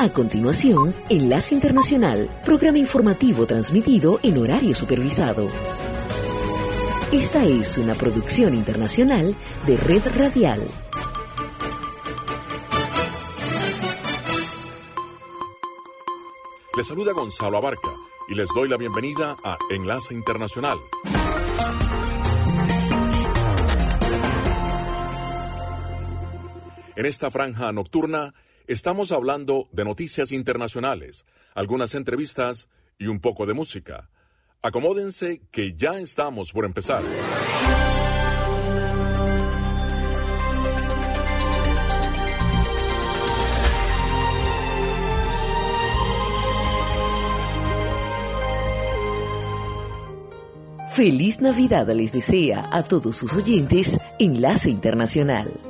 A continuación, Enlace Internacional, programa informativo transmitido en horario supervisado. Esta es una producción internacional de Red Radial. Les saluda Gonzalo Abarca y les doy la bienvenida a Enlace Internacional. En esta franja nocturna estamos hablando de noticias internacionales, algunas entrevistas y un poco de música. Acomódense que ya estamos por empezar. Feliz Navidad les desea a todos sus oyentes Enlace Internacional.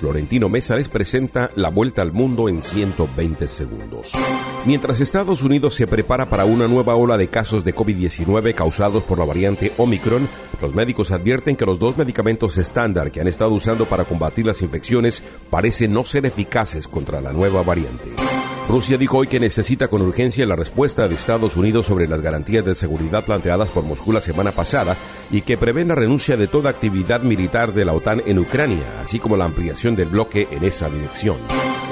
Florentino Mesa les presenta la vuelta al mundo en 120 segundos. Mientras Estados Unidos se prepara para una nueva ola de casos de COVID-19 causados por la variante Omicron, los médicos advierten que los dos medicamentos estándar que han estado usando para combatir las infecciones parecen no ser eficaces contra la nueva variante. Rusia dijo hoy que necesita con urgencia la respuesta de Estados Unidos sobre las garantías de seguridad planteadas por Moscú la semana pasada y que prevé la renuncia de toda actividad militar de la OTAN en Ucrania, así como la ampliación del bloque en esa dirección.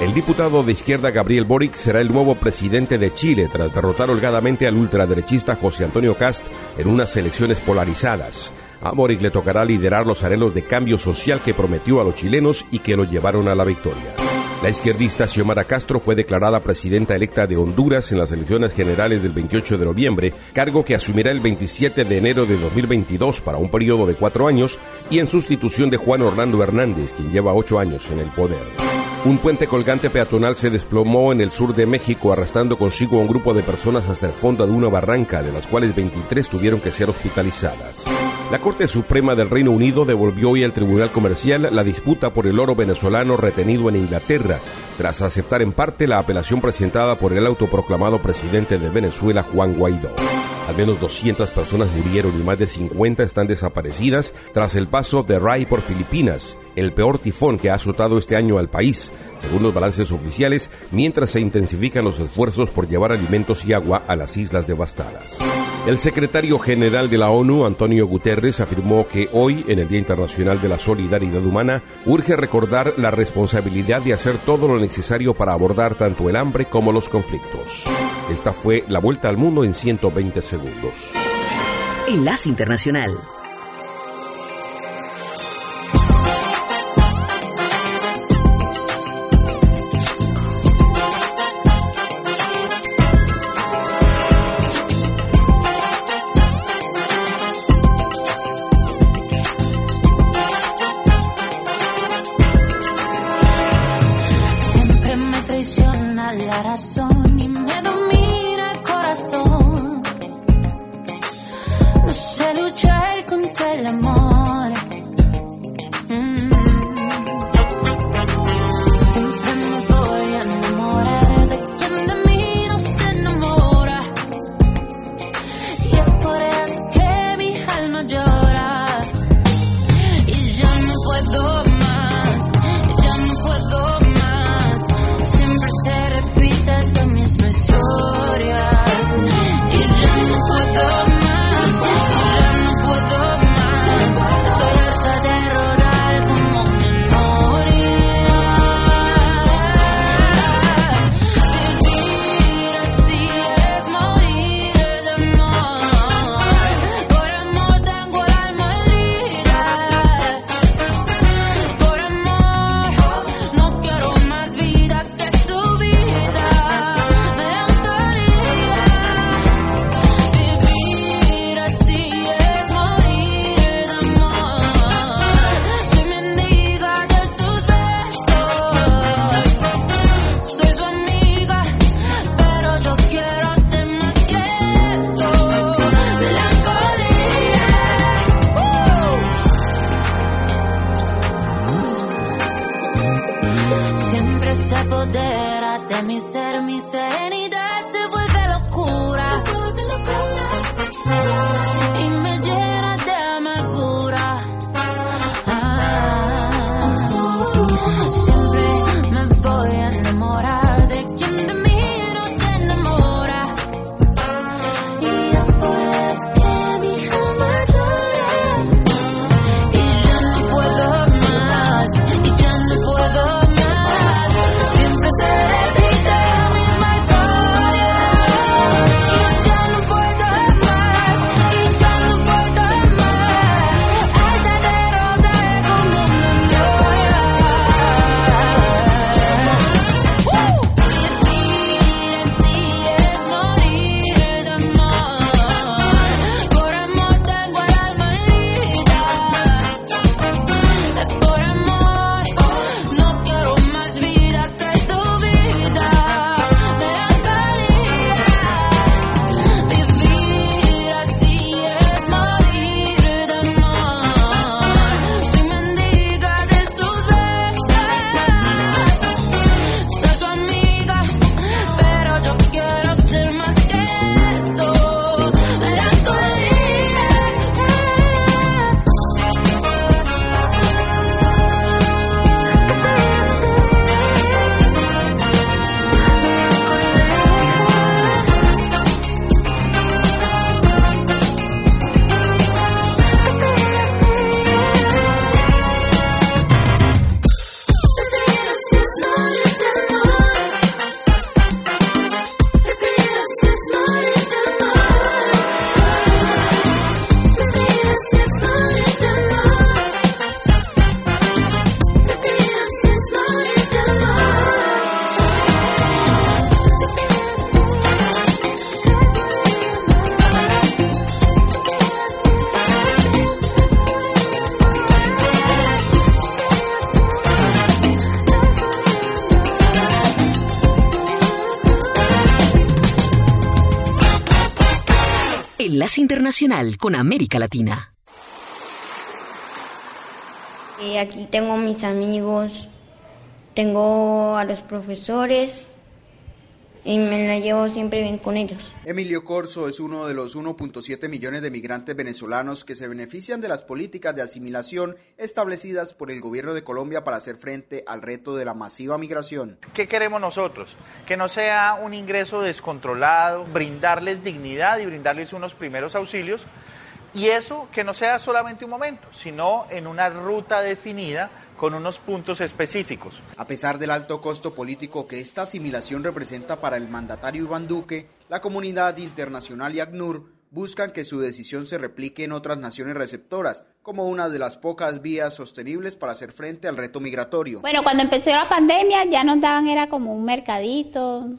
El diputado de izquierda Gabriel Boric será el nuevo presidente de Chile tras derrotar holgadamente al ultraderechista José Antonio Cast en unas elecciones polarizadas. A Boric le tocará liderar los anhelos de cambio social que prometió a los chilenos y que lo llevaron a la victoria. La izquierdista Xiomara Castro fue declarada presidenta electa de Honduras en las elecciones generales del 28 de noviembre, cargo que asumirá el 27 de enero de 2022 para un periodo de cuatro años y en sustitución de Juan Orlando Hernández, quien lleva ocho años en el poder. Un puente colgante peatonal se desplomó en el sur de México, arrastrando consigo a un grupo de personas hasta el fondo de una barranca, de las cuales 23 tuvieron que ser hospitalizadas. La Corte Suprema del Reino Unido devolvió hoy al Tribunal Comercial la disputa por el oro venezolano retenido en Inglaterra, tras aceptar en parte la apelación presentada por el autoproclamado presidente de Venezuela, Juan Guaidó. Al menos 200 personas murieron y más de 50 están desaparecidas tras el paso de Rai por Filipinas, el peor tifón que ha azotado este año al país, según los balances oficiales, mientras se intensifican los esfuerzos por llevar alimentos y agua a las islas devastadas. El secretario general de la ONU, Antonio Guterres, afirmó que hoy, en el Día Internacional de la Solidaridad Humana, urge recordar la responsabilidad de hacer todo lo necesario para abordar tanto el hambre como los conflictos. Esta fue la vuelta al mundo en 120 segundos. Enlace Internacional. Enlace Internacional con América Latina. Eh, aquí tengo mis amigos, tengo a los profesores y me la llevo siempre bien con ellos. Emilio Corso es uno de los 1.7 millones de migrantes venezolanos que se benefician de las políticas de asimilación establecidas por el gobierno de Colombia para hacer frente al reto de la masiva migración. ¿Qué queremos nosotros? Que no sea un ingreso descontrolado, brindarles dignidad y brindarles unos primeros auxilios. Y eso que no sea solamente un momento, sino en una ruta definida con unos puntos específicos. A pesar del alto costo político que esta asimilación representa para el mandatario Iván Duque, la comunidad internacional y ACNUR buscan que su decisión se replique en otras naciones receptoras, como una de las pocas vías sostenibles para hacer frente al reto migratorio. Bueno, cuando empezó la pandemia ya nos daban, era como un mercadito,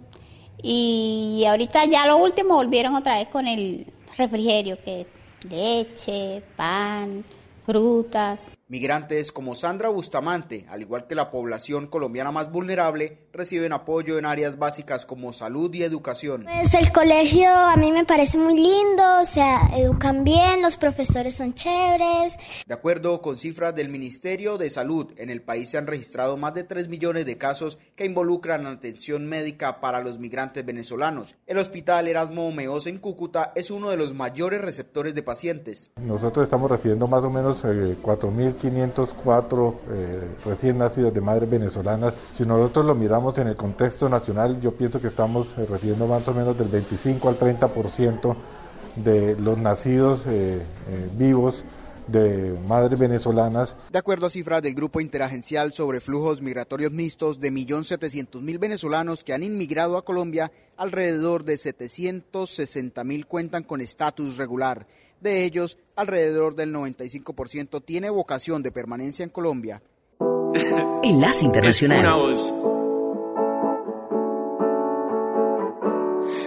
y ahorita ya lo último volvieron otra vez con el refrigerio, que es leche, pan, frutas. Migrantes como Sandra Bustamante, al igual que la población colombiana más vulnerable, reciben apoyo en áreas básicas como salud y educación. Pues el colegio a mí me parece muy lindo, o sea, educan bien, los profesores son chéveres. De acuerdo con cifras del Ministerio de Salud, en el país se han registrado más de 3 millones de casos que involucran atención médica para los migrantes venezolanos. El hospital Erasmo Meos en Cúcuta es uno de los mayores receptores de pacientes. Nosotros estamos recibiendo más o menos eh, 4.504 eh, recién nacidos de madres venezolanas. Si nosotros lo miramos en el contexto nacional, yo pienso que estamos eh, recibiendo más o menos del 25 al 30% de los nacidos eh, eh, vivos de madres venezolanas. De acuerdo a cifras del Grupo Interagencial sobre Flujos Migratorios Mixtos de 1.700.000 venezolanos que han inmigrado a Colombia, alrededor de 760.000 cuentan con estatus regular. De ellos, alrededor del 95% tiene vocación de permanencia en Colombia. Enlace Internacional.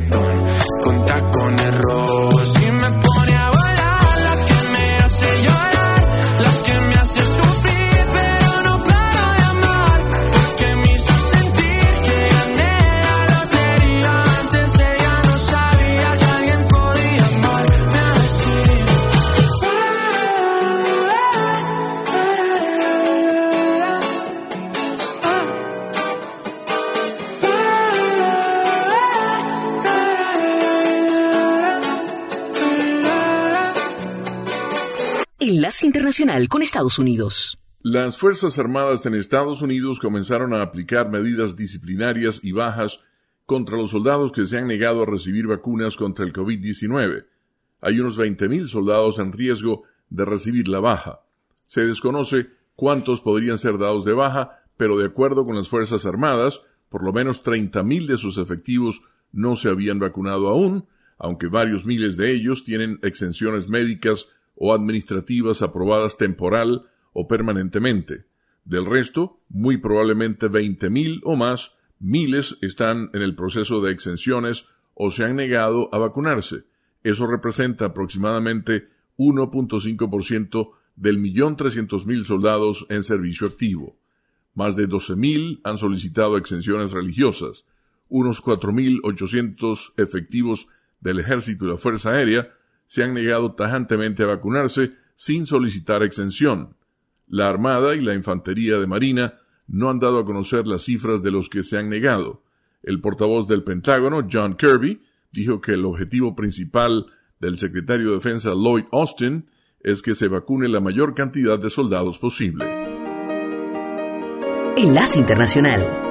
reggaeton. Las Fuerzas Armadas en Estados Unidos comenzaron a aplicar medidas disciplinarias y bajas contra los soldados que se han negado a recibir vacunas contra el COVID-19. Hay unos 20.000 soldados en riesgo de recibir la baja. Se desconoce cuántos podrían ser dados de baja, pero de acuerdo con las Fuerzas Armadas, por lo menos 30.000 de sus efectivos no se habían vacunado aún, aunque varios miles de ellos tienen exenciones médicas o administrativas aprobadas temporal o permanentemente. Del resto, muy probablemente 20.000 o más, miles están en el proceso de exenciones o se han negado a vacunarse. Eso representa aproximadamente 1.5% del millón trescientos mil soldados en servicio activo. Más de 12.000 han solicitado exenciones religiosas. Unos 4.800 efectivos del Ejército y la Fuerza Aérea se han negado tajantemente a vacunarse sin solicitar exención. La Armada y la Infantería de Marina no han dado a conocer las cifras de los que se han negado. El portavoz del Pentágono, John Kirby, dijo que el objetivo principal del secretario de Defensa Lloyd Austin es que se vacune la mayor cantidad de soldados posible. Enlace Internacional.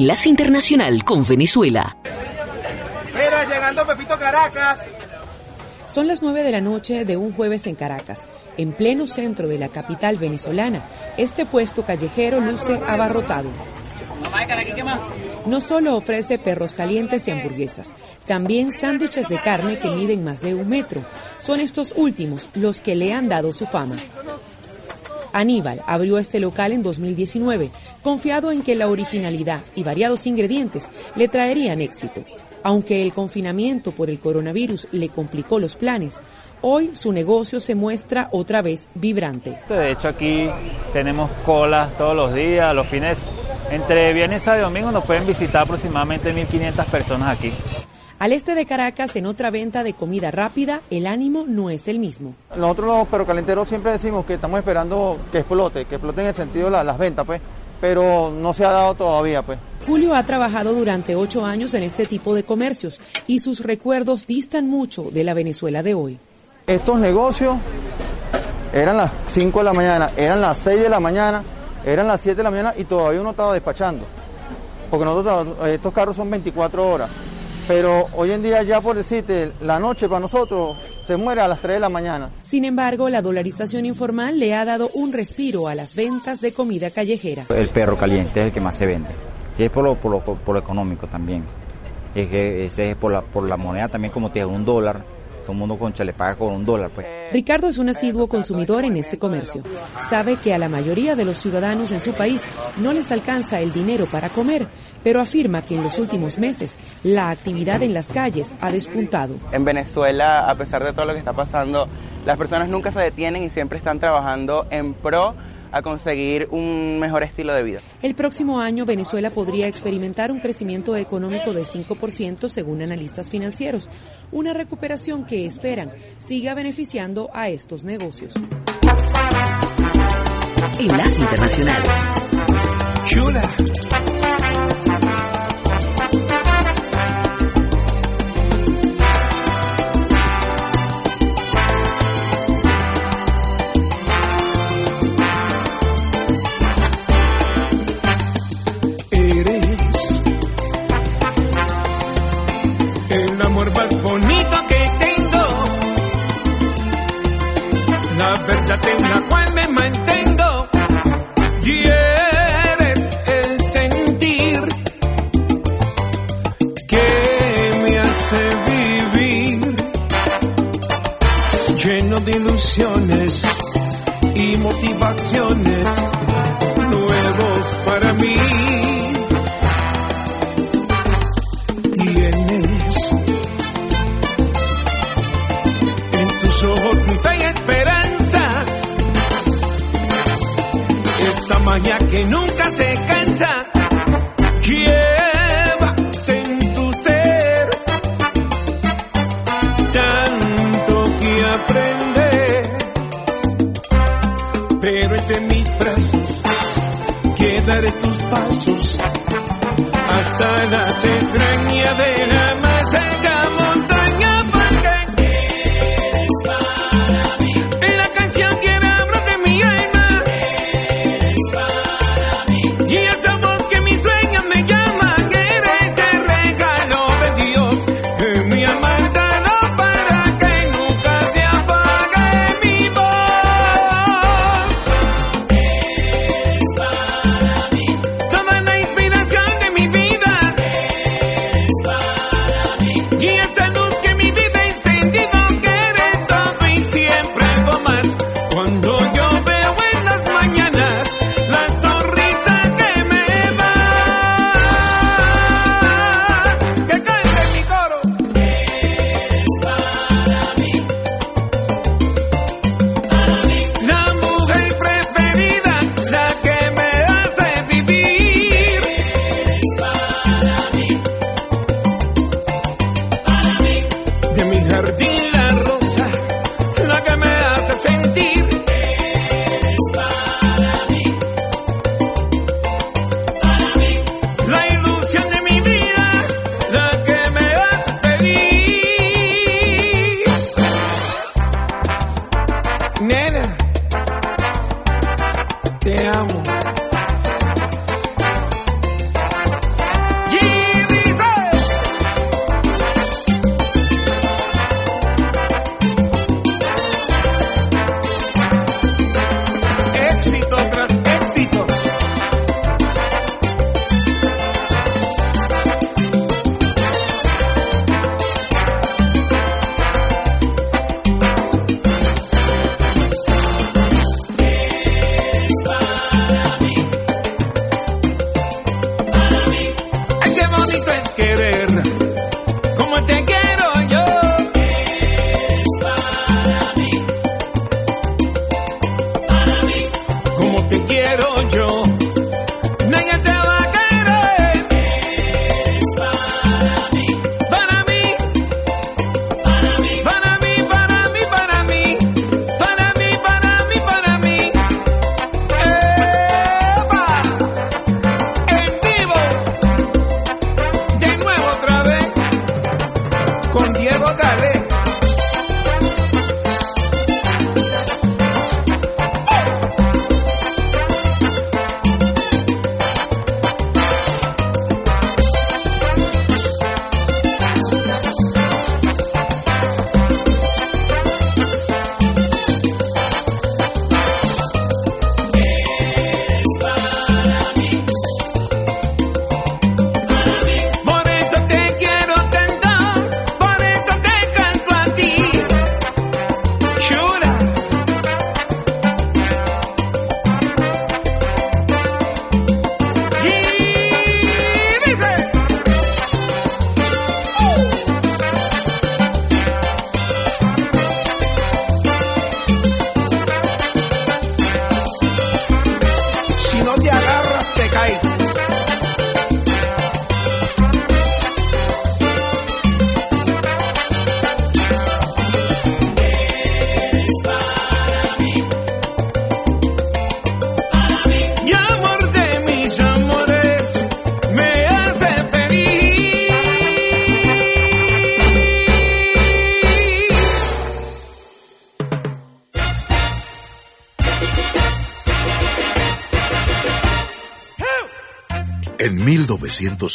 Enlace Internacional con Venezuela. Mira, llegando Pepito Caracas. Son las 9 de la noche de un jueves en Caracas, en pleno centro de la capital venezolana. Este puesto callejero luce abarrotado. No solo ofrece perros calientes y hamburguesas, también sándwiches de carne que miden más de un metro. Son estos últimos los que le han dado su fama. Aníbal abrió este local en 2019, confiado en que la originalidad y variados ingredientes le traerían éxito. Aunque el confinamiento por el coronavirus le complicó los planes, hoy su negocio se muestra otra vez vibrante. De hecho aquí tenemos colas todos los días, los fines, entre viernes y domingo nos pueden visitar aproximadamente 1.500 personas aquí. Al este de Caracas, en otra venta de comida rápida, el ánimo no es el mismo. Nosotros los perrocalenteros siempre decimos que estamos esperando que explote, que explote en el sentido de las ventas, pues, pero no se ha dado todavía, pues. Julio ha trabajado durante ocho años en este tipo de comercios y sus recuerdos distan mucho de la Venezuela de hoy. Estos negocios eran las 5 de la mañana, eran las 6 de la mañana, eran las 7 de la mañana y todavía uno estaba despachando. Porque nosotros, estos carros son 24 horas. Pero hoy en día ya por decirte, la noche para nosotros se muere a las 3 de la mañana. Sin embargo, la dolarización informal le ha dado un respiro a las ventas de comida callejera. El perro caliente es el que más se vende. Y es por lo, por lo, por lo económico también. Es que ese es por la, por la moneda también como tiene un dólar todo el mundo concha le paga con un dólar. Pues. Ricardo es un asiduo consumidor en este comercio. Sabe que a la mayoría de los ciudadanos en su país no les alcanza el dinero para comer, pero afirma que en los últimos meses la actividad en las calles ha despuntado. En Venezuela, a pesar de todo lo que está pasando, las personas nunca se detienen y siempre están trabajando en pro a conseguir un mejor estilo de vida. El próximo año Venezuela podría experimentar un crecimiento económico de 5% según analistas financieros, una recuperación que esperan siga beneficiando a estos negocios. Enlace Internacional. en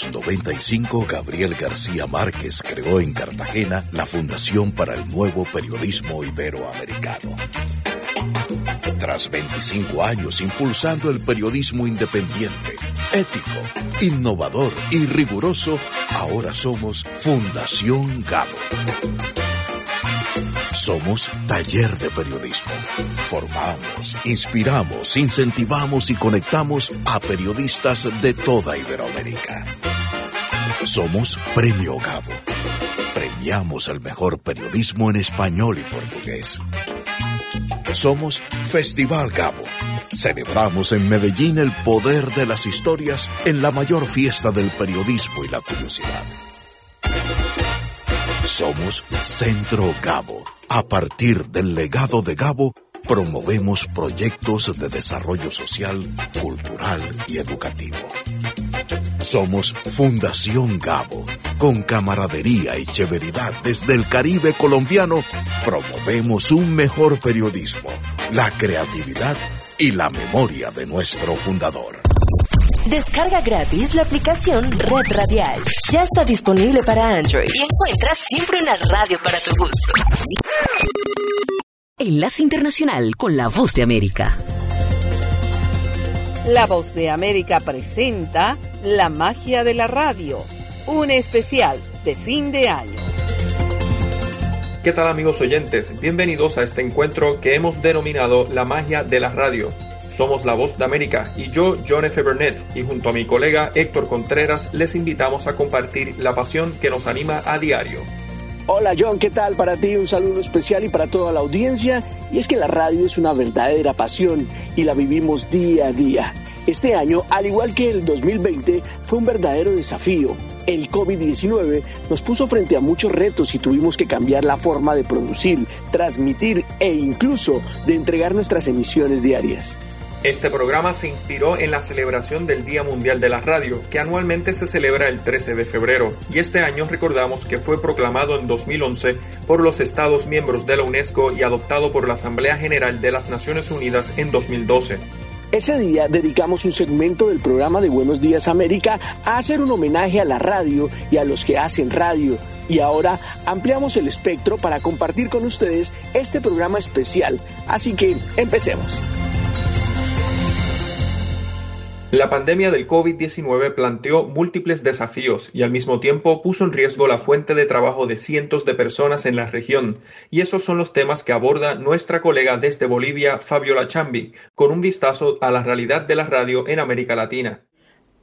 1995, Gabriel García Márquez creó en Cartagena la Fundación para el Nuevo Periodismo Iberoamericano. Tras 25 años impulsando el periodismo independiente, ético, innovador y riguroso, ahora somos Fundación Gabo. Somos taller de periodismo. Formamos, inspiramos, incentivamos y conectamos a periodistas de toda Iberoamérica. Somos Premio Gabo. Premiamos el mejor periodismo en español y portugués. Somos Festival Gabo. Celebramos en Medellín el poder de las historias en la mayor fiesta del periodismo y la curiosidad. Somos Centro Gabo. A partir del legado de Gabo, promovemos proyectos de desarrollo social, cultural y educativo. Somos Fundación Gabo. Con camaradería y chéveridad desde el Caribe colombiano, promovemos un mejor periodismo, la creatividad y la memoria de nuestro fundador. Descarga gratis la aplicación Red Radial. Ya está disponible para Android y encuentras siempre una radio para tu gusto. Enlace Internacional con la Voz de América. La Voz de América presenta La magia de la radio, un especial de fin de año. ¿Qué tal amigos oyentes? Bienvenidos a este encuentro que hemos denominado La magia de la radio. Somos La Voz de América y yo, John F. Burnett, y junto a mi colega Héctor Contreras les invitamos a compartir la pasión que nos anima a diario. Hola John, ¿qué tal? Para ti un saludo especial y para toda la audiencia. Y es que la radio es una verdadera pasión y la vivimos día a día. Este año, al igual que el 2020, fue un verdadero desafío. El COVID-19 nos puso frente a muchos retos y tuvimos que cambiar la forma de producir, transmitir e incluso de entregar nuestras emisiones diarias. Este programa se inspiró en la celebración del Día Mundial de la Radio, que anualmente se celebra el 13 de febrero, y este año recordamos que fue proclamado en 2011 por los Estados miembros de la UNESCO y adoptado por la Asamblea General de las Naciones Unidas en 2012. Ese día dedicamos un segmento del programa de Buenos Días América a hacer un homenaje a la radio y a los que hacen radio. Y ahora ampliamos el espectro para compartir con ustedes este programa especial. Así que empecemos. La pandemia del COVID-19 planteó múltiples desafíos y al mismo tiempo puso en riesgo la fuente de trabajo de cientos de personas en la región. Y esos son los temas que aborda nuestra colega desde Bolivia, Fabiola Chambi, con un vistazo a la realidad de la radio en América Latina.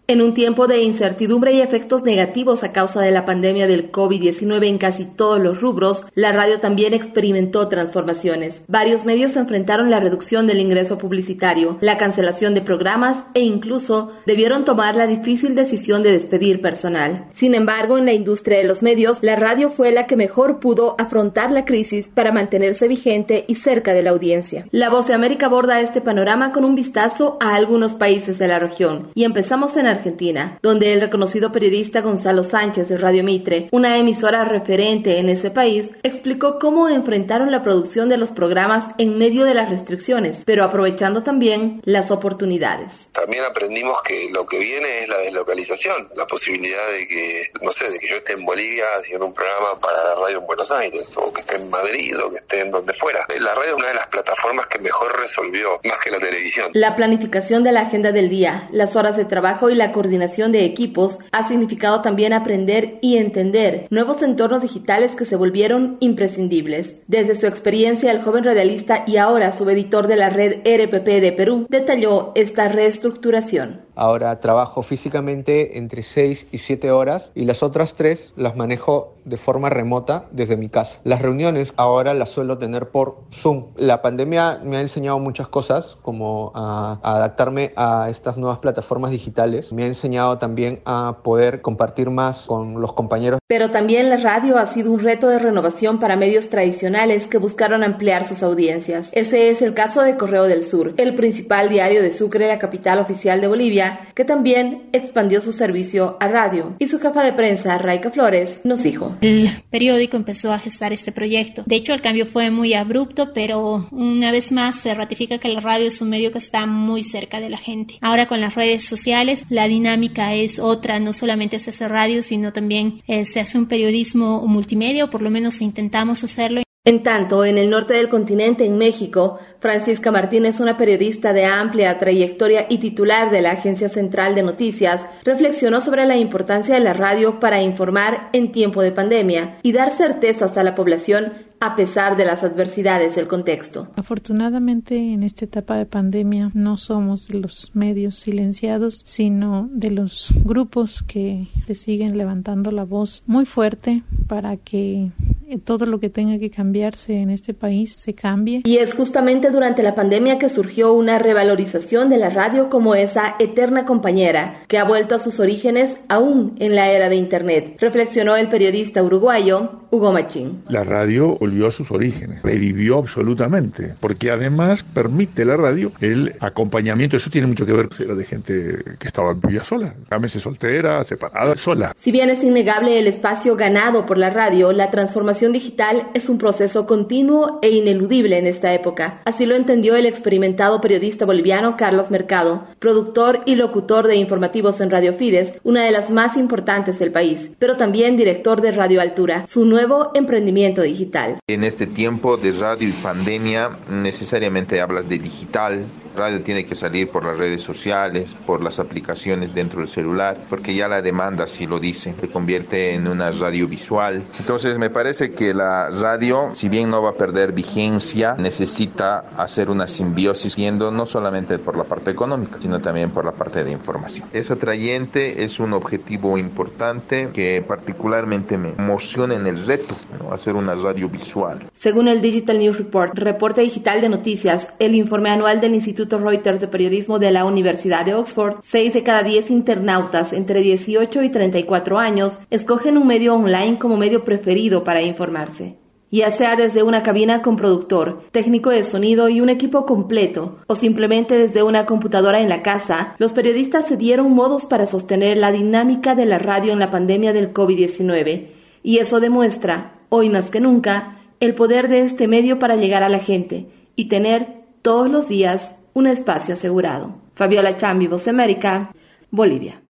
En un tiempo de incertidumbre y efectos negativos a causa de la pandemia del COVID-19 en casi todos los rubros, la radio también experimentó transformaciones. Varios medios enfrentaron la reducción del ingreso publicitario, la cancelación de programas e incluso debieron tomar la difícil decisión de despedir personal. Sin embargo, en la industria de los medios, la radio fue la que mejor pudo afrontar la crisis para mantenerse vigente y cerca de la audiencia. La Voz de América aborda este panorama con un vistazo a algunos países de la región y empezamos en Argentina, donde el reconocido periodista Gonzalo Sánchez de Radio Mitre, una emisora referente en ese país, explicó cómo enfrentaron la producción de los programas en medio de las restricciones, pero aprovechando también las oportunidades. También aprendimos que lo que viene es la deslocalización, la posibilidad de que, no sé, de que yo esté en Bolivia haciendo un programa para la radio en Buenos Aires, o que esté en Madrid, o que esté en donde fuera. La radio es una de las plataformas que mejor resolvió, más que la televisión. La planificación de la agenda del día, las horas de trabajo y la coordinación de equipos ha significado también aprender y entender nuevos entornos digitales que se volvieron imprescindibles. Desde su experiencia, el joven radialista y ahora subeditor de la red RPP de Perú detalló esta reestructuración. Ahora trabajo físicamente entre 6 y 7 horas y las otras 3 las manejo de forma remota desde mi casa. Las reuniones ahora las suelo tener por Zoom. La pandemia me ha enseñado muchas cosas, como a, adaptarme a estas nuevas plataformas digitales. Me ha enseñado también a poder compartir más con los compañeros. Pero también la radio ha sido un reto de renovación para medios tradicionales que buscaron ampliar sus audiencias. Ese es el caso de Correo del Sur, el principal diario de Sucre, la capital oficial de Bolivia Que también expandió su servicio a radio. Y su jefa de prensa, Raika Flores, nos dijo. El periódico empezó a gestar este proyecto. De hecho, el cambio fue muy abrupto, pero una vez más se ratifica que la radio es un medio que está muy cerca de la gente. Ahora con las redes sociales, la dinámica es otra, no solamente se hace radio, sino también eh, se hace un periodismo multimedia, o por lo menos intentamos hacerlo. En tanto, en el norte del continente, en México, Francisca Martínez, una periodista de amplia trayectoria y titular de la Agencia Central de Noticias, reflexionó sobre la importancia de la radio para informar en tiempo de pandemia y dar certezas a la población a pesar de las adversidades del contexto. Afortunadamente, en esta etapa de pandemia no somos de los medios silenciados, sino de los grupos que se siguen levantando la voz muy fuerte para que todo lo que tenga que cambiarse en este país se cambie. Y es justamente durante la pandemia que surgió una revalorización de la radio como esa eterna compañera que ha vuelto a sus orígenes aún en la era de Internet, reflexionó el periodista uruguayo Hugo Machín. La radio volvió a sus orígenes, revivió absolutamente, porque además permite la radio el acompañamiento, eso tiene mucho que ver era de gente que estaba vivía sola, llámese soltera, separada, sola. Si bien es innegable el espacio ganado por la radio, la transformación digital es un proceso continuo e ineludible en esta época. Así lo entendió el experimentado periodista boliviano Carlos Mercado, productor y locutor de informativos en Radio Fides, una de las más importantes del país, pero también director de Radio Altura, su nuevo emprendimiento digital. En este tiempo de radio y pandemia, necesariamente hablas de digital. Radio tiene que salir por las redes sociales, por las aplicaciones dentro del celular, porque ya la demanda sí lo dice, se convierte en una radio visual. Entonces me parece que la radio, si bien no va a perder vigencia, necesita hacer una simbiosis yendo no solamente por la parte económica, sino también por la parte de información. Es atrayente, es un objetivo importante que particularmente me emociona en el reto, ¿no? hacer una radio visual. Según el Digital News Report, reporte digital de noticias, el informe anual del Instituto Reuters de Periodismo de la Universidad de Oxford, 6 de cada 10 internautas entre 18 y 34 años escogen un medio online como medio preferido para informarse ya sea desde una cabina con productor, técnico de sonido y un equipo completo, o simplemente desde una computadora en la casa, los periodistas se dieron modos para sostener la dinámica de la radio en la pandemia del COVID-19, y eso demuestra, hoy más que nunca, el poder de este medio para llegar a la gente y tener todos los días un espacio asegurado. Fabiola Chambi, Voz América, Bolivia.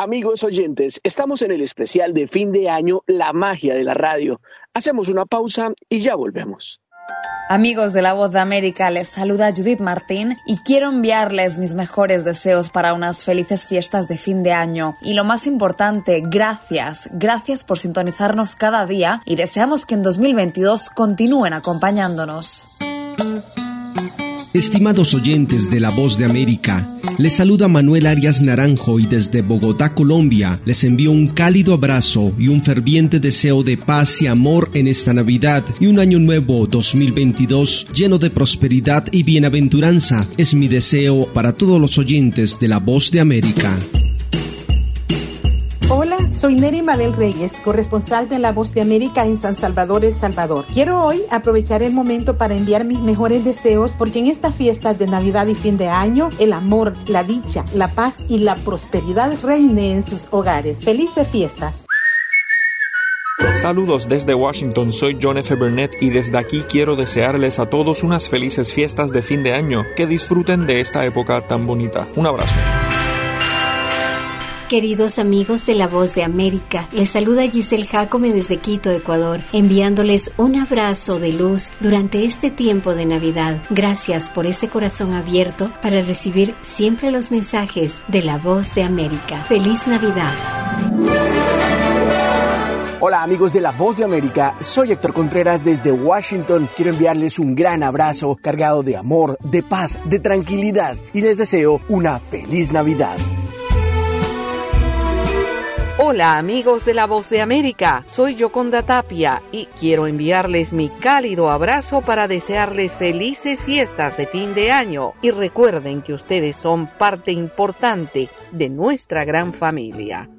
Amigos oyentes, estamos en el especial de fin de año La magia de la radio. Hacemos una pausa y ya volvemos. Amigos de la Voz de América, les saluda Judith Martín y quiero enviarles mis mejores deseos para unas felices fiestas de fin de año. Y lo más importante, gracias, gracias por sintonizarnos cada día y deseamos que en 2022 continúen acompañándonos. Estimados oyentes de La Voz de América, les saluda Manuel Arias Naranjo y desde Bogotá, Colombia, les envío un cálido abrazo y un ferviente deseo de paz y amor en esta Navidad y un año nuevo 2022 lleno de prosperidad y bienaventuranza. Es mi deseo para todos los oyentes de La Voz de América. Hola, soy Neri Madel Reyes, corresponsal de La Voz de América en San Salvador, El Salvador. Quiero hoy aprovechar el momento para enviar mis mejores deseos porque en estas fiestas de Navidad y fin de año, el amor, la dicha, la paz y la prosperidad reine en sus hogares. Felices fiestas. Saludos desde Washington, soy John F. Burnett y desde aquí quiero desearles a todos unas felices fiestas de fin de año, que disfruten de esta época tan bonita. Un abrazo. Queridos amigos de La Voz de América, les saluda Giselle Jacome desde Quito, Ecuador, enviándoles un abrazo de luz durante este tiempo de Navidad. Gracias por este corazón abierto para recibir siempre los mensajes de La Voz de América. Feliz Navidad. Hola amigos de La Voz de América, soy Héctor Contreras desde Washington. Quiero enviarles un gran abrazo cargado de amor, de paz, de tranquilidad y les deseo una feliz Navidad. Hola amigos de la Voz de América, soy Yoconda Tapia y quiero enviarles mi cálido abrazo para desearles felices fiestas de fin de año y recuerden que ustedes son parte importante de nuestra gran familia.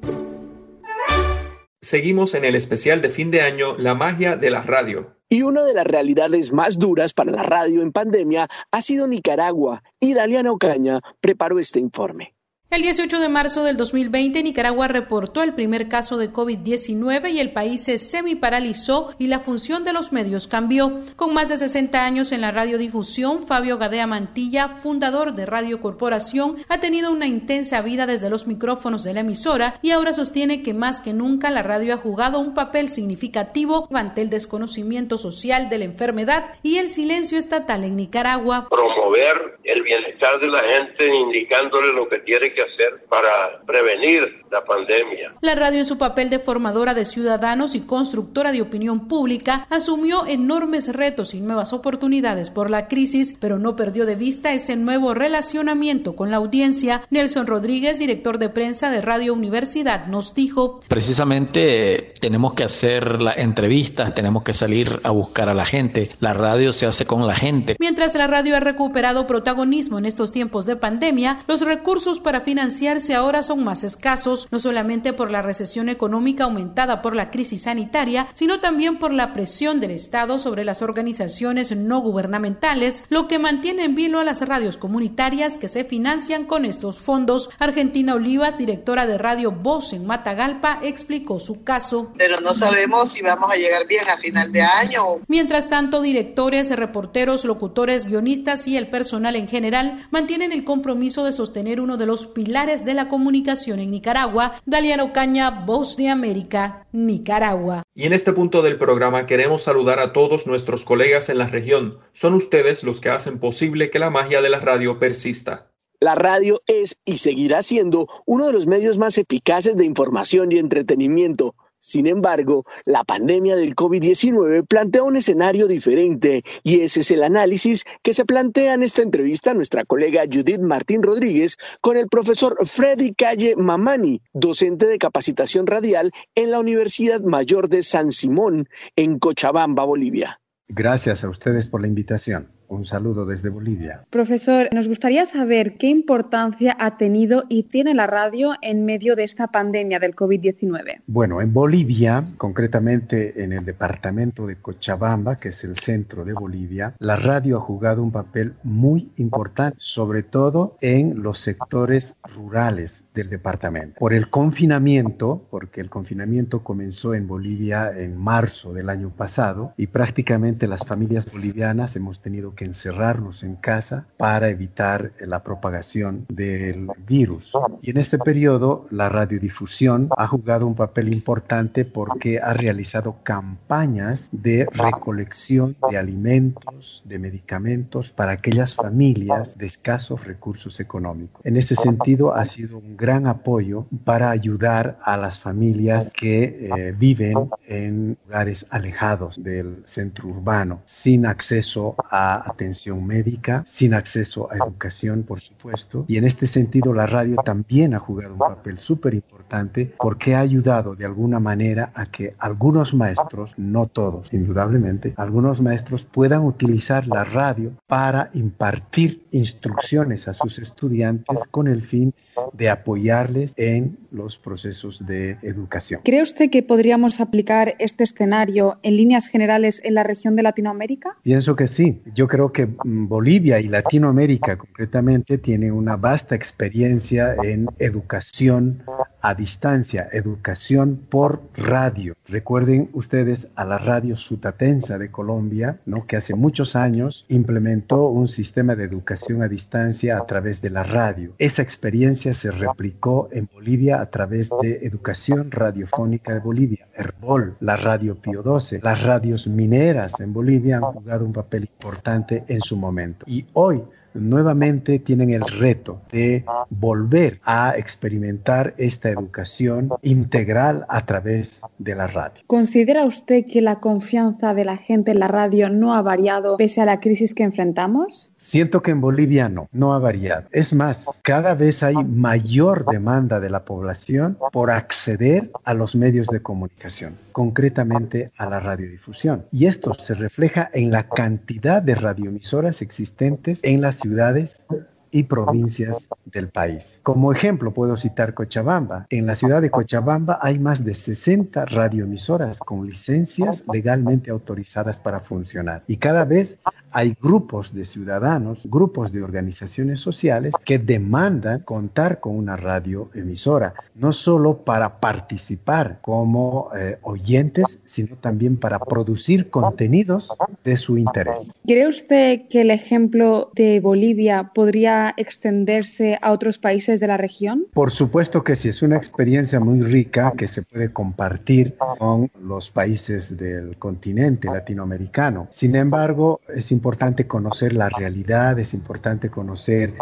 Seguimos en el especial de fin de año La magia de la radio. Y una de las realidades más duras para la radio en pandemia ha sido Nicaragua y Daliana Ocaña preparó este informe. El 18 de marzo del 2020, Nicaragua reportó el primer caso de COVID-19 y el país se semiparalizó y la función de los medios cambió. Con más de 60 años en la radiodifusión, Fabio Gadea Mantilla, fundador de Radio Corporación, ha tenido una intensa vida desde los micrófonos de la emisora y ahora sostiene que más que nunca la radio ha jugado un papel significativo ante el desconocimiento social de la enfermedad y el silencio estatal en Nicaragua. Promover el bienestar de la gente indicándole lo que tiene que hacer para prevenir la pandemia. La radio en su papel de formadora de ciudadanos y constructora de opinión pública asumió enormes retos y nuevas oportunidades por la crisis, pero no perdió de vista ese nuevo relacionamiento con la audiencia. Nelson Rodríguez, director de prensa de Radio Universidad, nos dijo. Precisamente eh, tenemos que hacer las entrevistas, tenemos que salir a buscar a la gente. La radio se hace con la gente. Mientras la radio ha recuperado protagonismo en estos tiempos de pandemia, los recursos para financiarse ahora son más escasos, no solamente por la recesión económica aumentada por la crisis sanitaria, sino también por la presión del Estado sobre las organizaciones no gubernamentales, lo que mantiene en vilo a las radios comunitarias que se financian con estos fondos. Argentina Olivas, directora de Radio Voz en Matagalpa, explicó su caso. Pero no sabemos si vamos a llegar bien a final de año. Mientras tanto, directores, reporteros, locutores, guionistas y el personal en general mantienen el compromiso de sostener uno de los pilares de la comunicación en Nicaragua. Daliano Ocaña, Voz de América, Nicaragua. Y en este punto del programa queremos saludar a todos nuestros colegas en la región. Son ustedes los que hacen posible que la magia de la radio persista. La radio es y seguirá siendo uno de los medios más eficaces de información y entretenimiento. Sin embargo, la pandemia del COVID-19 plantea un escenario diferente y ese es el análisis que se plantea en esta entrevista nuestra colega Judith Martín Rodríguez con el profesor Freddy Calle Mamani, docente de capacitación radial en la Universidad Mayor de San Simón, en Cochabamba, Bolivia. Gracias a ustedes por la invitación. Un saludo desde Bolivia. Profesor, nos gustaría saber qué importancia ha tenido y tiene la radio en medio de esta pandemia del COVID-19. Bueno, en Bolivia, concretamente en el departamento de Cochabamba, que es el centro de Bolivia, la radio ha jugado un papel muy importante, sobre todo en los sectores rurales del departamento. Por el confinamiento, porque el confinamiento comenzó en Bolivia en marzo del año pasado y prácticamente las familias bolivianas hemos tenido que encerrarnos en casa para evitar la propagación del virus. Y en este periodo la radiodifusión ha jugado un papel importante porque ha realizado campañas de recolección de alimentos, de medicamentos para aquellas familias de escasos recursos económicos. En ese sentido ha sido un gran apoyo para ayudar a las familias que eh, viven en lugares alejados del centro urbano, sin acceso a atención médica, sin acceso a educación, por supuesto. Y en este sentido, la radio también ha jugado un papel súper importante porque ha ayudado de alguna manera a que algunos maestros, no todos, indudablemente, algunos maestros puedan utilizar la radio para impartir instrucciones a sus estudiantes con el fin de apoyarles en los procesos de educación. ¿Cree usted que podríamos aplicar este escenario en líneas generales en la región de Latinoamérica? Pienso que sí. Yo creo que mm, Bolivia y Latinoamérica concretamente tienen una vasta experiencia en educación a distancia, educación por radio. Recuerden ustedes a la radio Sutatensa de Colombia, ¿no? que hace muchos años implementó un sistema de educación a distancia a través de la radio. Esa experiencia se replicó en Bolivia a través de Educación Radiofónica de Bolivia, Herbol, la radio Pío 12, las radios mineras en Bolivia han jugado un papel importante en su momento. Y hoy nuevamente tienen el reto de volver a experimentar esta educación integral a través de la radio. ¿Considera usted que la confianza de la gente en la radio no ha variado pese a la crisis que enfrentamos? Siento que en Bolivia no, no ha variado. Es más, cada vez hay mayor demanda de la población por acceder a los medios de comunicación, concretamente a la radiodifusión. Y esto se refleja en la cantidad de radioemisoras existentes en las ciudades y provincias del país. Como ejemplo puedo citar Cochabamba. En la ciudad de Cochabamba hay más de 60 radioemisoras con licencias legalmente autorizadas para funcionar y cada vez hay grupos de ciudadanos, grupos de organizaciones sociales que demandan contar con una radioemisora, no solo para participar como eh, oyentes, sino también para producir contenidos de su interés. ¿Cree usted que el ejemplo de Bolivia extenderse a otros países de la región? Por supuesto que sí, es una experiencia muy rica que se puede compartir con los países del continente latinoamericano. Sin embargo, es importante conocer la realidad, es importante conocer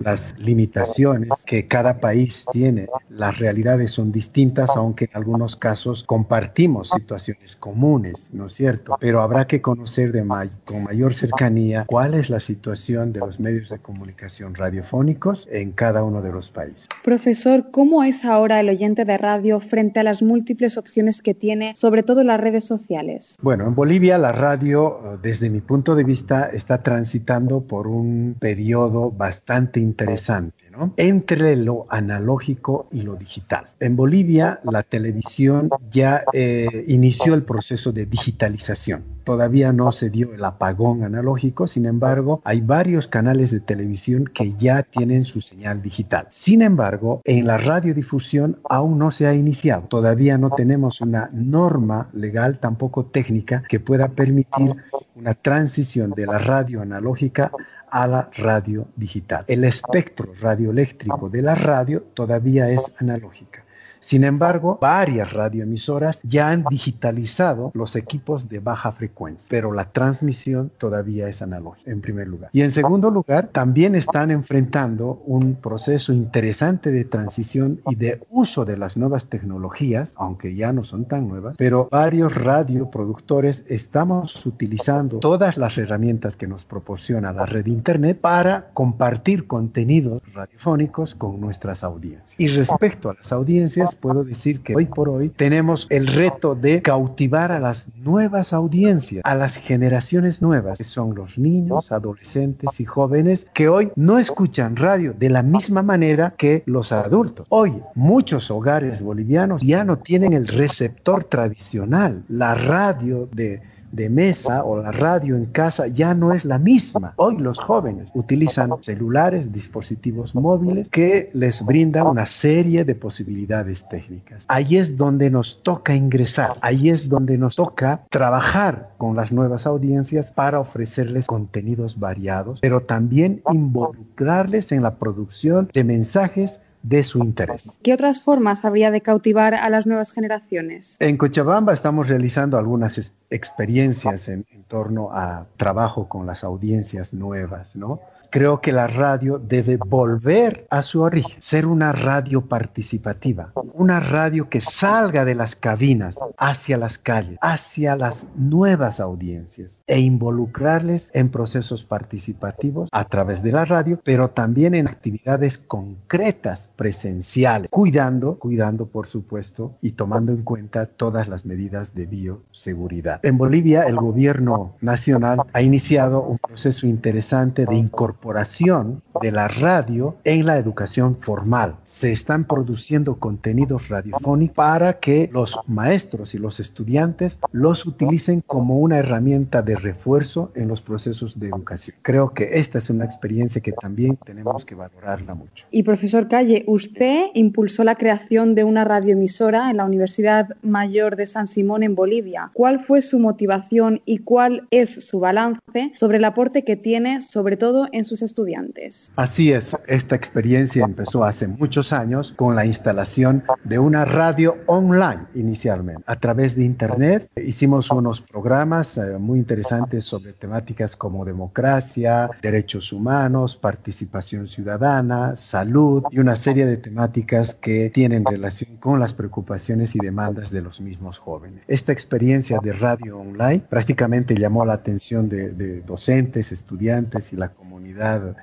las limitaciones que cada país tiene. Las realidades son distintas, aunque en algunos casos compartimos situaciones comunes, ¿no es cierto? Pero habrá que conocer de con mayor cercanía cuál es la situación de los medios de comunicación radiofónicos en cada uno de los países. Profesor, ¿cómo es ahora el oyente de radio frente a las múltiples opciones que tiene, sobre todo en las redes sociales? Bueno, en Bolivia la radio, desde mi punto de vista, está transitando por un periodo bastante interesante entre lo analógico y lo digital. En Bolivia la televisión ya eh, inició el proceso de digitalización. Todavía no se dio el apagón analógico, sin embargo, hay varios canales de televisión que ya tienen su señal digital. Sin embargo, en la radiodifusión aún no se ha iniciado. Todavía no tenemos una norma legal, tampoco técnica, que pueda permitir una transición de la radio analógica a la radio digital. El espectro radioeléctrico de la radio todavía es analógica. Sin embargo, varias radioemisoras ya han digitalizado los equipos de baja frecuencia, pero la transmisión todavía es analógica, en primer lugar. Y en segundo lugar, también están enfrentando un proceso interesante de transición y de uso de las nuevas tecnologías, aunque ya no son tan nuevas, pero varios radioproductores estamos utilizando todas las herramientas que nos proporciona la red Internet para compartir contenidos radiofónicos con nuestras audiencias. Y respecto a las audiencias, puedo decir que hoy por hoy tenemos el reto de cautivar a las nuevas audiencias, a las generaciones nuevas, que son los niños, adolescentes y jóvenes, que hoy no escuchan radio de la misma manera que los adultos. Hoy muchos hogares bolivianos ya no tienen el receptor tradicional, la radio de de mesa o la radio en casa ya no es la misma. Hoy los jóvenes utilizan celulares, dispositivos móviles que les brindan una serie de posibilidades técnicas. Ahí es donde nos toca ingresar, ahí es donde nos toca trabajar con las nuevas audiencias para ofrecerles contenidos variados, pero también involucrarles en la producción de mensajes de su interés. ¿Qué otras formas habría de cautivar a las nuevas generaciones? En Cochabamba estamos realizando algunas experiencias en, en torno a trabajo con las audiencias nuevas, ¿no? Creo que la radio debe volver a su origen, ser una radio participativa, una radio que salga de las cabinas hacia las calles, hacia las nuevas audiencias e involucrarles en procesos participativos a través de la radio, pero también en actividades concretas, presenciales, cuidando, cuidando por supuesto y tomando en cuenta todas las medidas de bioseguridad. En Bolivia el gobierno nacional ha iniciado un proceso interesante de incorporación incorporación de la radio en la educación formal. Se están produciendo contenidos radiofónicos para que los maestros y los estudiantes los utilicen como una herramienta de refuerzo en los procesos de educación. Creo que esta es una experiencia que también tenemos que valorarla mucho. Y profesor Calle, usted impulsó la creación de una radioemisora en la Universidad Mayor de San Simón en Bolivia. ¿Cuál fue su motivación y cuál es su balance sobre el aporte que tiene, sobre todo en sus estudiantes. Así es, esta experiencia empezó hace muchos años con la instalación de una radio online inicialmente. A través de Internet hicimos unos programas eh, muy interesantes sobre temáticas como democracia, derechos humanos, participación ciudadana, salud y una serie de temáticas que tienen relación con las preocupaciones y demandas de los mismos jóvenes. Esta experiencia de radio online prácticamente llamó la atención de, de docentes, estudiantes y la comunidad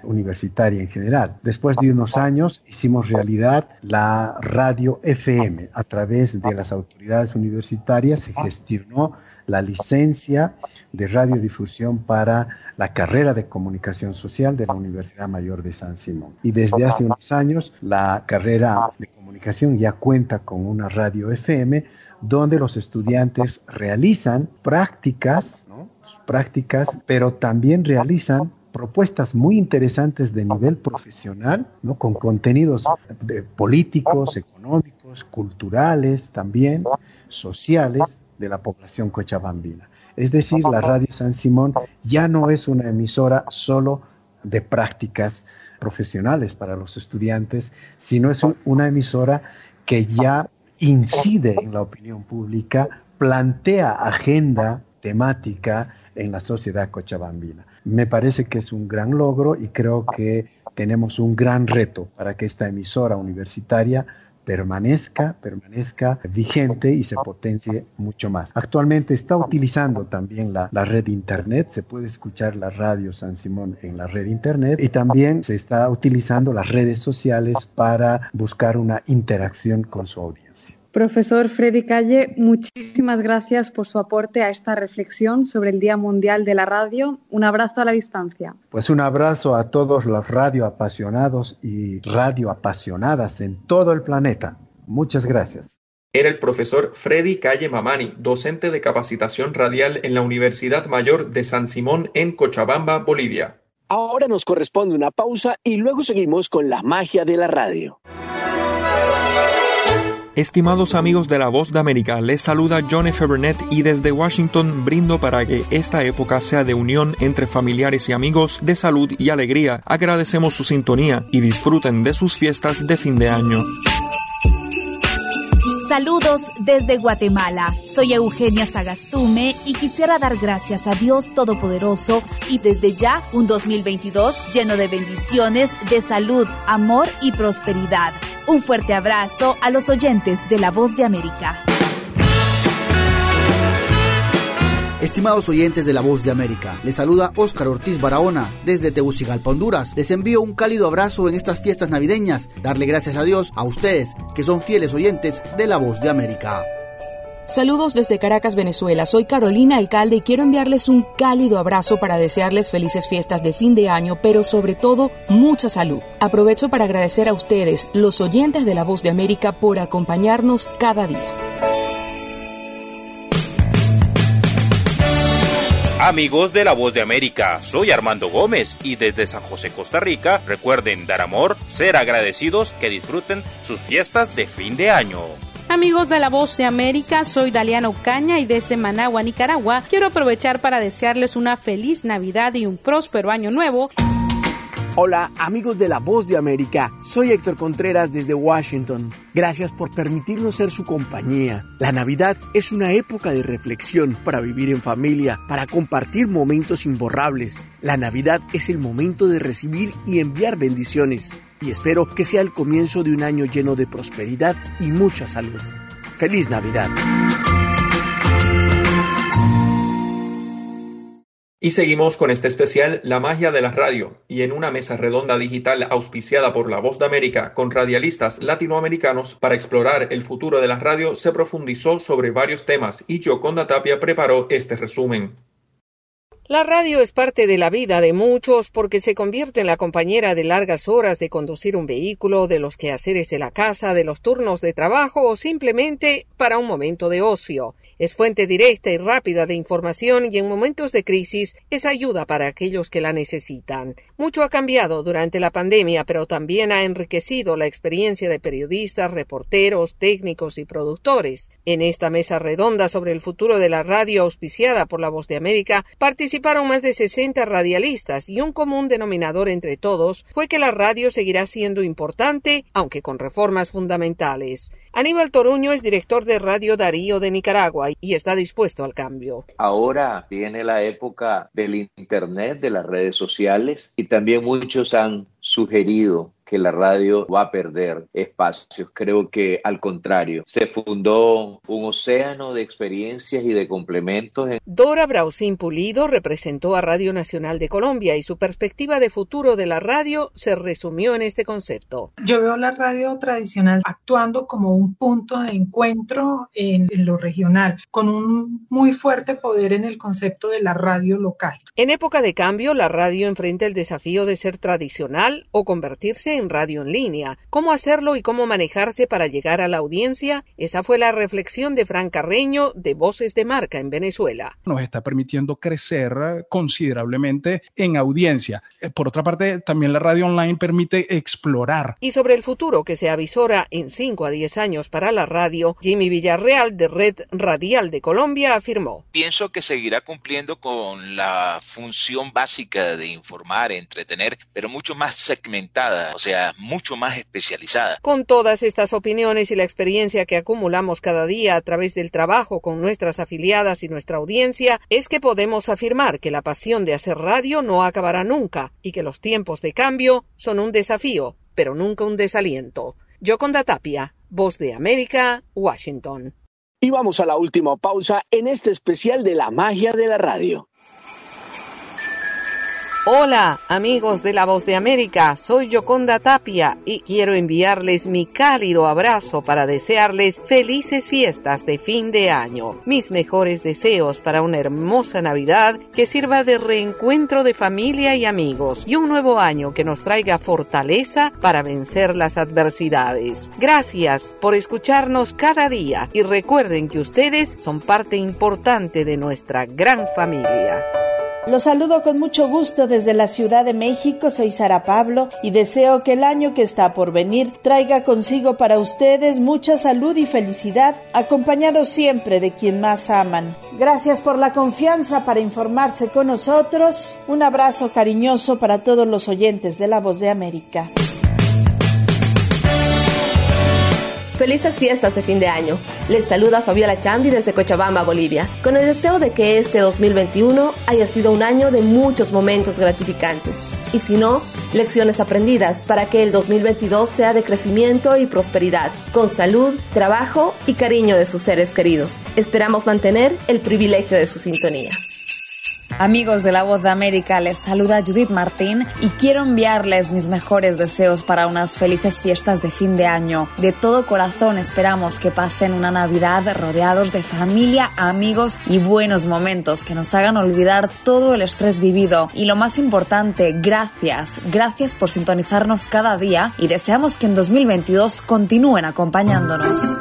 universitaria en general. Después de unos años hicimos realidad la radio FM. A través de las autoridades universitarias se gestionó la licencia de radiodifusión para la carrera de comunicación social de la Universidad Mayor de San Simón. Y desde hace unos años la carrera de comunicación ya cuenta con una radio FM donde los estudiantes realizan prácticas, prácticas, pero también realizan propuestas muy interesantes de nivel profesional, ¿no? con contenidos políticos, económicos, culturales también, sociales de la población cochabambina. Es decir, la Radio San Simón ya no es una emisora solo de prácticas profesionales para los estudiantes, sino es una emisora que ya incide en la opinión pública, plantea agenda temática en la sociedad cochabambina. Me parece que es un gran logro y creo que tenemos un gran reto para que esta emisora universitaria permanezca, permanezca vigente y se potencie mucho más. Actualmente está utilizando también la, la, red Internet, se puede escuchar la radio San Simón en la red Internet y también se está utilizando las redes sociales para buscar una interacción con su audiencia. Profesor Freddy Calle, muchísimas gracias por su aporte a esta reflexión sobre el Día Mundial de la Radio. Un abrazo a la distancia. Pues un abrazo a todos los radioapasionados y radioapasionadas en todo el planeta. Muchas gracias. Era el profesor Freddy Calle Mamani, docente de capacitación radial en la Universidad Mayor de San Simón en Cochabamba, Bolivia. Ahora nos corresponde una pausa y luego seguimos con la magia de la radio. Estimados amigos de La Voz de América, les saluda John F. Burnett y desde Washington brindo para que esta época sea de unión entre familiares y amigos, de salud y alegría. Agradecemos su sintonía y disfruten de sus fiestas de fin de año. Saludos desde Guatemala. Soy Eugenia Sagastume y quisiera dar gracias a Dios Todopoderoso y desde ya un 2022 lleno de bendiciones, de salud, amor y prosperidad. Un fuerte abrazo a los oyentes de La Voz de América. Estimados oyentes de La Voz de América, les saluda Óscar Ortiz Barahona desde Tegucigalpa, Honduras. Les envío un cálido abrazo en estas fiestas navideñas. Darle gracias a Dios a ustedes, que son fieles oyentes de La Voz de América. Saludos desde Caracas, Venezuela. Soy Carolina Alcalde y quiero enviarles un cálido abrazo para desearles felices fiestas de fin de año, pero sobre todo mucha salud. Aprovecho para agradecer a ustedes, los oyentes de La Voz de América, por acompañarnos cada día. Amigos de La Voz de América, soy Armando Gómez y desde San José, Costa Rica, recuerden dar amor, ser agradecidos, que disfruten sus fiestas de fin de año. Amigos de la Voz de América, soy Daliano Caña y desde Managua, Nicaragua, quiero aprovechar para desearles una feliz Navidad y un próspero año nuevo. Hola amigos de la Voz de América, soy Héctor Contreras desde Washington. Gracias por permitirnos ser su compañía. La Navidad es una época de reflexión para vivir en familia, para compartir momentos imborrables. La Navidad es el momento de recibir y enviar bendiciones. Y espero que sea el comienzo de un año lleno de prosperidad y mucha salud. ¡Feliz Navidad! Y seguimos con este especial La magia de la radio y en una mesa redonda digital auspiciada por La Voz de América con radialistas latinoamericanos para explorar el futuro de la radio se profundizó sobre varios temas y Yoconda Tapia preparó este resumen. La radio es parte de la vida de muchos porque se convierte en la compañera de largas horas de conducir un vehículo, de los quehaceres de la casa, de los turnos de trabajo o simplemente para un momento de ocio. Es fuente directa y rápida de información y en momentos de crisis es ayuda para aquellos que la necesitan. Mucho ha cambiado durante la pandemia, pero también ha enriquecido la experiencia de periodistas, reporteros, técnicos y productores. En esta mesa redonda sobre el futuro de la radio auspiciada por la Voz de América participaron más de 60 radialistas y un común denominador entre todos fue que la radio seguirá siendo importante, aunque con reformas fundamentales. Aníbal Toruño es director de Radio Darío de Nicaragua y está dispuesto al cambio. Ahora viene la época del Internet, de las redes sociales y también muchos han sugerido que la radio va a perder espacios. Creo que al contrario, se fundó un océano de experiencias y de complementos. Dora Brausin Pulido representó a Radio Nacional de Colombia y su perspectiva de futuro de la radio se resumió en este concepto. Yo veo la radio tradicional actuando como un punto de encuentro en, en lo regional, con un muy fuerte poder en el concepto de la radio local. En época de cambio, la radio enfrenta el desafío de ser tradicional o convertirse en radio en línea. ¿Cómo hacerlo y cómo manejarse para llegar a la audiencia? Esa fue la reflexión de Fran Carreño de Voces de Marca en Venezuela. Nos está permitiendo crecer considerablemente en audiencia. Eh, por otra parte, también la radio online permite explorar. Y sobre el futuro que se avisora en 5 a 10 años para la radio, Jimmy Villarreal de Red Radial de Colombia afirmó. Pienso que seguirá cumpliendo con la función básica de informar, entretener, pero mucho más segmentada. O sea, mucho más especializada. Con todas estas opiniones y la experiencia que acumulamos cada día a través del trabajo con nuestras afiliadas y nuestra audiencia, es que podemos afirmar que la pasión de hacer radio no acabará nunca y que los tiempos de cambio son un desafío, pero nunca un desaliento. Yoconda Tapia, Voz de América, Washington. Y vamos a la última pausa en este especial de la magia de la radio. Hola amigos de la Voz de América, soy Yoconda Tapia y quiero enviarles mi cálido abrazo para desearles felices fiestas de fin de año, mis mejores deseos para una hermosa Navidad que sirva de reencuentro de familia y amigos y un nuevo año que nos traiga fortaleza para vencer las adversidades. Gracias por escucharnos cada día y recuerden que ustedes son parte importante de nuestra gran familia. Los saludo con mucho gusto desde la Ciudad de México, soy Sara Pablo y deseo que el año que está por venir traiga consigo para ustedes mucha salud y felicidad, acompañado siempre de quien más aman. Gracias por la confianza para informarse con nosotros. Un abrazo cariñoso para todos los oyentes de La Voz de América. Felices fiestas de fin de año. Les saluda Fabiola Chambi desde Cochabamba, Bolivia, con el deseo de que este 2021 haya sido un año de muchos momentos gratificantes. Y si no, lecciones aprendidas para que el 2022 sea de crecimiento y prosperidad, con salud, trabajo y cariño de sus seres queridos. Esperamos mantener el privilegio de su sintonía. Amigos de la Voz de América, les saluda Judith Martín y quiero enviarles mis mejores deseos para unas felices fiestas de fin de año. De todo corazón esperamos que pasen una Navidad rodeados de familia, amigos y buenos momentos que nos hagan olvidar todo el estrés vivido. Y lo más importante, gracias, gracias por sintonizarnos cada día y deseamos que en 2022 continúen acompañándonos.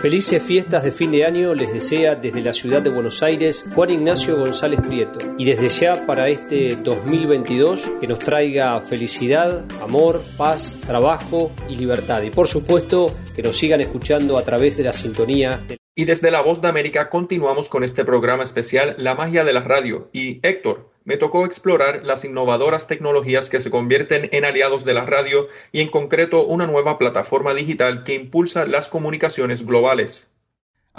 Felices fiestas de fin de año les desea desde la ciudad de Buenos Aires Juan Ignacio González Prieto. Y desde ya para este 2022 que nos traiga felicidad, amor, paz, trabajo y libertad. Y por supuesto que nos sigan escuchando a través de la sintonía. Y desde La Voz de América continuamos con este programa especial La magia de la radio. Y Héctor, me tocó explorar las innovadoras tecnologías que se convierten en aliados de la radio y en concreto una nueva plataforma digital que impulsa las comunicaciones globales.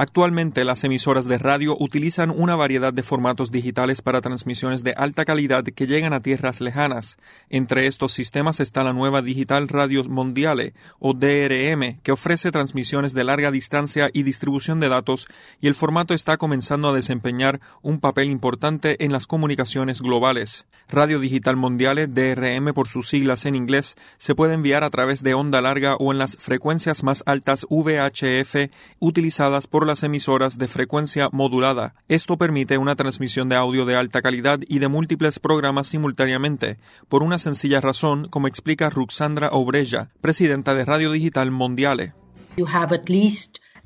Actualmente las emisoras de radio utilizan una variedad de formatos digitales para transmisiones de alta calidad que llegan a tierras lejanas. Entre estos sistemas está la nueva Digital Radio Mondiale o DRM, que ofrece transmisiones de larga distancia y distribución de datos, y el formato está comenzando a desempeñar un papel importante en las comunicaciones globales. Radio Digital Mondiale, DRM por sus siglas en inglés, se puede enviar a través de onda larga o en las frecuencias más altas VHF utilizadas por las emisoras de frecuencia modulada. Esto permite una transmisión de audio de alta calidad y de múltiples programas simultáneamente, por una sencilla razón, como explica Ruxandra Obrella, presidenta de Radio Digital Mondiale.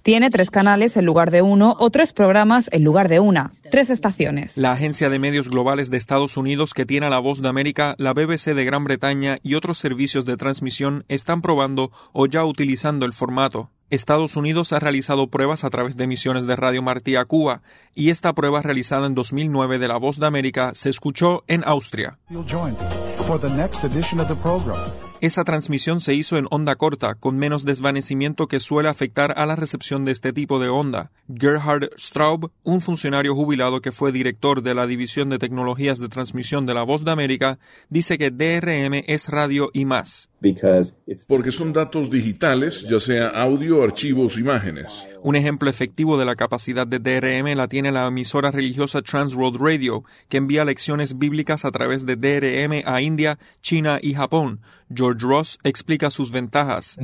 Tiene tres canales en lugar de uno o tres programas en lugar de una, tres estaciones. La agencia de medios globales de Estados Unidos que tiene a la voz de América, la BBC de Gran Bretaña y otros servicios de transmisión están probando o ya utilizando el formato. Estados Unidos ha realizado pruebas a través de emisiones de Radio Martí a Cuba y esta prueba realizada en 2009 de La Voz de América se escuchó en Austria. Esa transmisión se hizo en onda corta, con menos desvanecimiento que suele afectar a la recepción de este tipo de onda. Gerhard Straub, un funcionario jubilado que fue director de la División de Tecnologías de Transmisión de la Voz de América, dice que DRM es radio y más. Porque son datos digitales, ya sea audio, archivos, imágenes. Un ejemplo efectivo de la capacidad de DRM la tiene la emisora religiosa Transworld Radio, que envía lecciones bíblicas a través de DRM a India, China y Japón. George Ross explica sus ventajas.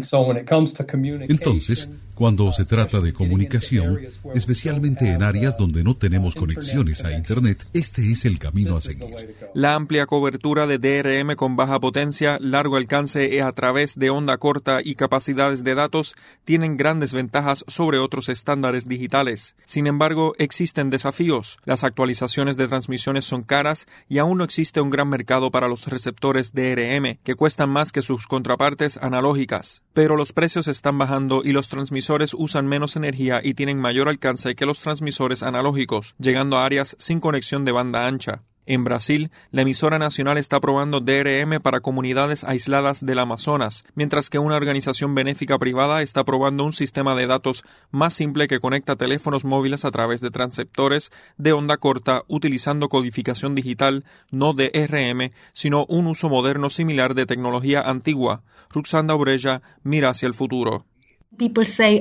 Entonces, cuando se trata de comunicación, especialmente en áreas donde no tenemos conexiones a Internet, este es el camino a seguir. La amplia cobertura de DRM con baja potencia, largo alcance a través de onda corta y capacidades de datos tienen grandes ventajas sobre otros estándares digitales. Sin embargo, existen desafíos. Las actualizaciones de transmisiones son caras y aún no existe un gran mercado para los receptores DRM, que cuestan más que sus contrapartes analógicas. Pero los precios están bajando y los transmisores usan menos energía y tienen mayor alcance que los transmisores analógicos, llegando a áreas sin conexión de banda ancha. En Brasil, la emisora nacional está probando DRM para comunidades aisladas del Amazonas, mientras que una organización benéfica privada está probando un sistema de datos más simple que conecta teléfonos móviles a través de transceptores de onda corta utilizando codificación digital, no DRM, sino un uso moderno similar de tecnología antigua. Ruxanda Obrella mira hacia el futuro.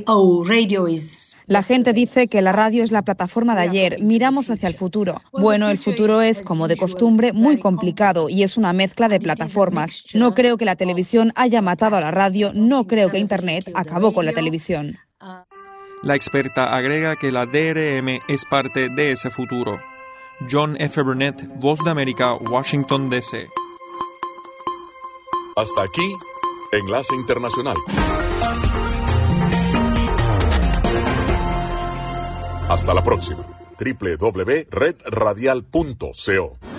Oh, la gente dice que la radio es la plataforma de ayer, miramos hacia el futuro. Bueno, el futuro es, como de costumbre, muy complicado y es una mezcla de plataformas. No creo que la televisión haya matado a la radio, no creo que Internet acabó con la televisión. La experta agrega que la DRM es parte de ese futuro. John F. Burnett, Voz de América, Washington, D.C. Hasta aquí, Enlace Internacional. Hasta la próxima. www.redradial.co